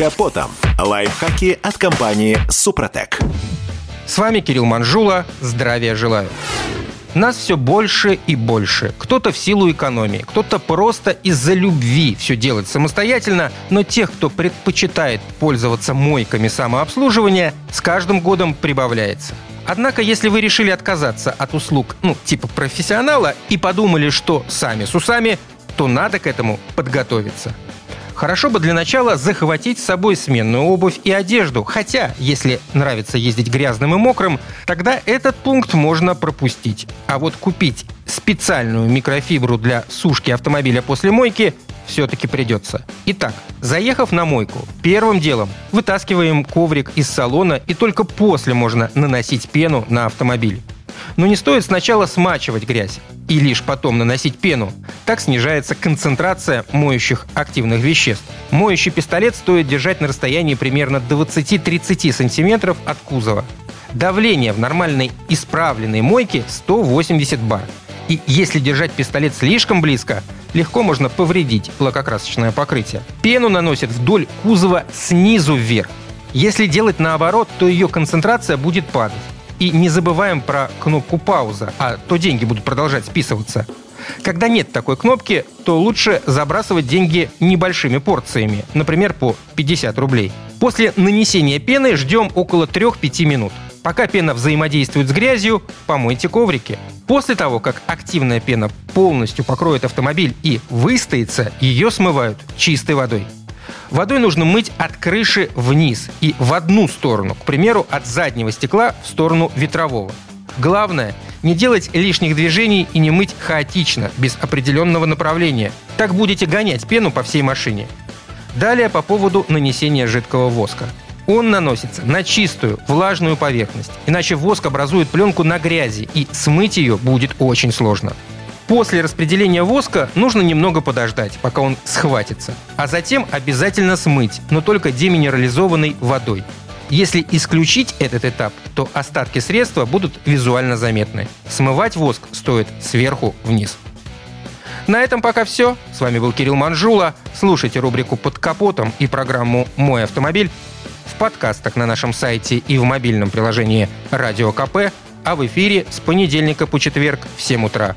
капотом. Лайфхаки от компании «Супротек». С вами Кирилл Манжула. Здравия желаю. Нас все больше и больше. Кто-то в силу экономии, кто-то просто из-за любви все делать самостоятельно, но тех, кто предпочитает пользоваться мойками самообслуживания, с каждым годом прибавляется. Однако, если вы решили отказаться от услуг, ну, типа профессионала, и подумали, что сами с усами, то надо к этому подготовиться. Хорошо бы для начала захватить с собой сменную обувь и одежду. Хотя, если нравится ездить грязным и мокрым, тогда этот пункт можно пропустить. А вот купить специальную микрофибру для сушки автомобиля после мойки все-таки придется. Итак, заехав на мойку, первым делом вытаскиваем коврик из салона и только после можно наносить пену на автомобиль. Но не стоит сначала смачивать грязь и лишь потом наносить пену. Так снижается концентрация моющих активных веществ. Моющий пистолет стоит держать на расстоянии примерно 20-30 сантиметров от кузова. Давление в нормальной исправленной мойке 180 бар. И если держать пистолет слишком близко, легко можно повредить лакокрасочное покрытие. Пену наносят вдоль кузова снизу вверх. Если делать наоборот, то ее концентрация будет падать. И не забываем про кнопку пауза, а то деньги будут продолжать списываться. Когда нет такой кнопки, то лучше забрасывать деньги небольшими порциями, например, по 50 рублей. После нанесения пены ждем около 3-5 минут. Пока пена взаимодействует с грязью, помойте коврики. После того, как активная пена полностью покроет автомобиль и выстоится, ее смывают чистой водой. Водой нужно мыть от крыши вниз и в одну сторону, к примеру, от заднего стекла в сторону ветрового. Главное – не делать лишних движений и не мыть хаотично, без определенного направления. Так будете гонять пену по всей машине. Далее по поводу нанесения жидкого воска. Он наносится на чистую, влажную поверхность, иначе воск образует пленку на грязи, и смыть ее будет очень сложно. После распределения воска нужно немного подождать, пока он схватится. А затем обязательно смыть, но только деминерализованной водой. Если исключить этот этап, то остатки средства будут визуально заметны. Смывать воск стоит сверху вниз. На этом пока все. С вами был Кирилл Манжула. Слушайте рубрику «Под капотом» и программу «Мой автомобиль» в подкастах на нашем сайте и в мобильном приложении «Радио КП», а в эфире с понедельника по четверг в 7 утра.